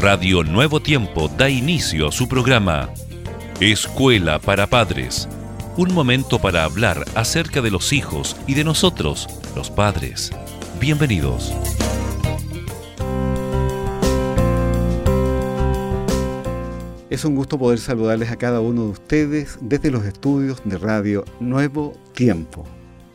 Radio Nuevo Tiempo da inicio a su programa Escuela para Padres. Un momento para hablar acerca de los hijos y de nosotros, los padres. Bienvenidos. Es un gusto poder saludarles a cada uno de ustedes desde los estudios de Radio Nuevo Tiempo.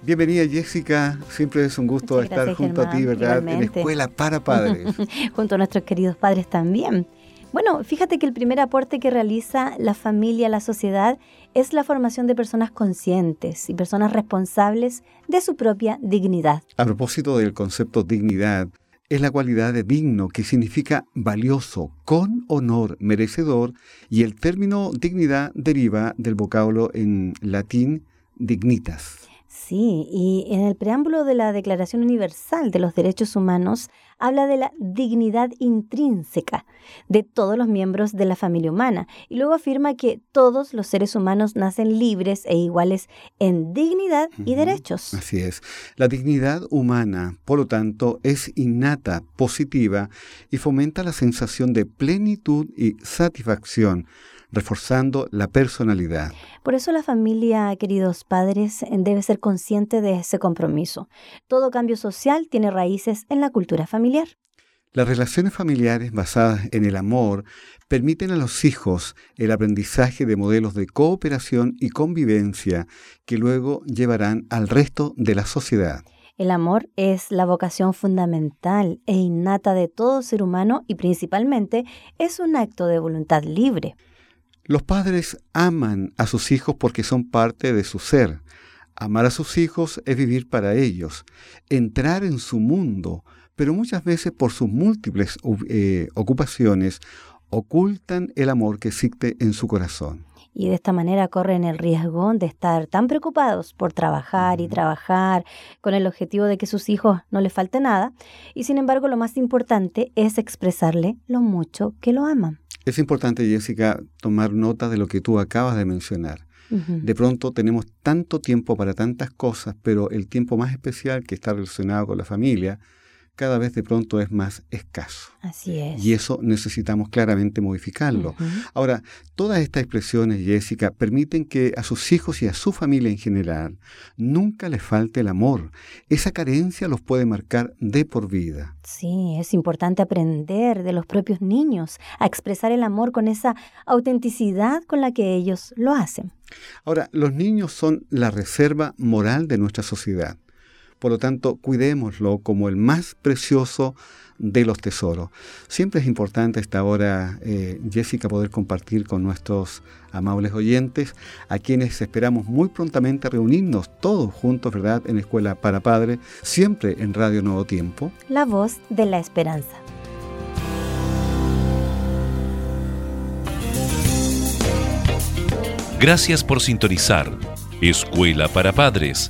Bienvenida Jessica, siempre es un gusto estar junto a ti, ¿verdad? En En Escuela para Padres. junto a nuestros queridos padres también. Bueno, fíjate que el primer aporte que realiza la familia la sociedad es la formación de personas conscientes y personas responsables de su propia dignidad. A propósito del concepto dignidad, es la cualidad de digno que significa valioso, con honor, merecedor, y el término dignidad deriva del vocablo en latín dignitas. Sí, y en el preámbulo de la Declaración Universal de los Derechos Humanos habla de la dignidad intrínseca de todos los miembros de la familia humana y luego afirma que todos los seres humanos nacen libres e iguales en dignidad y derechos. Así es. La dignidad humana, por lo tanto, es innata, positiva y fomenta la sensación de plenitud y satisfacción reforzando la personalidad. Por eso la familia, queridos padres, debe ser consciente de ese compromiso. Todo cambio social tiene raíces en la cultura familiar. Las relaciones familiares basadas en el amor permiten a los hijos el aprendizaje de modelos de cooperación y convivencia que luego llevarán al resto de la sociedad. El amor es la vocación fundamental e innata de todo ser humano y principalmente es un acto de voluntad libre. Los padres aman a sus hijos porque son parte de su ser. Amar a sus hijos es vivir para ellos, entrar en su mundo, pero muchas veces por sus múltiples eh, ocupaciones ocultan el amor que existe en su corazón. Y de esta manera corren el riesgo de estar tan preocupados por trabajar y trabajar con el objetivo de que sus hijos no les falte nada. Y sin embargo lo más importante es expresarle lo mucho que lo aman. Es importante, Jessica, tomar nota de lo que tú acabas de mencionar. De pronto tenemos tanto tiempo para tantas cosas, pero el tiempo más especial que está relacionado con la familia cada vez de pronto es más escaso. Así es. Y eso necesitamos claramente modificarlo. Ahora, todas estas expresiones, Jessica, permiten que a sus hijos y a su familia en general nunca les falte el amor. Esa carencia los puede marcar de por vida. Sí, es importante aprender de los propios niños a expresar el amor con esa autenticidad con la que ellos lo hacen. Ahora, los niños son la reserva moral de nuestra sociedad. Por lo tanto, cuidémoslo como el más precioso de los tesoros. Siempre es importante a esta hora, eh, Jessica, poder compartir con nuestros amables oyentes, a quienes esperamos muy prontamente reunirnos todos juntos, ¿verdad?, en Escuela para Padres, siempre en Radio Nuevo Tiempo. La voz de la esperanza. Gracias por sintonizar. Escuela para Padres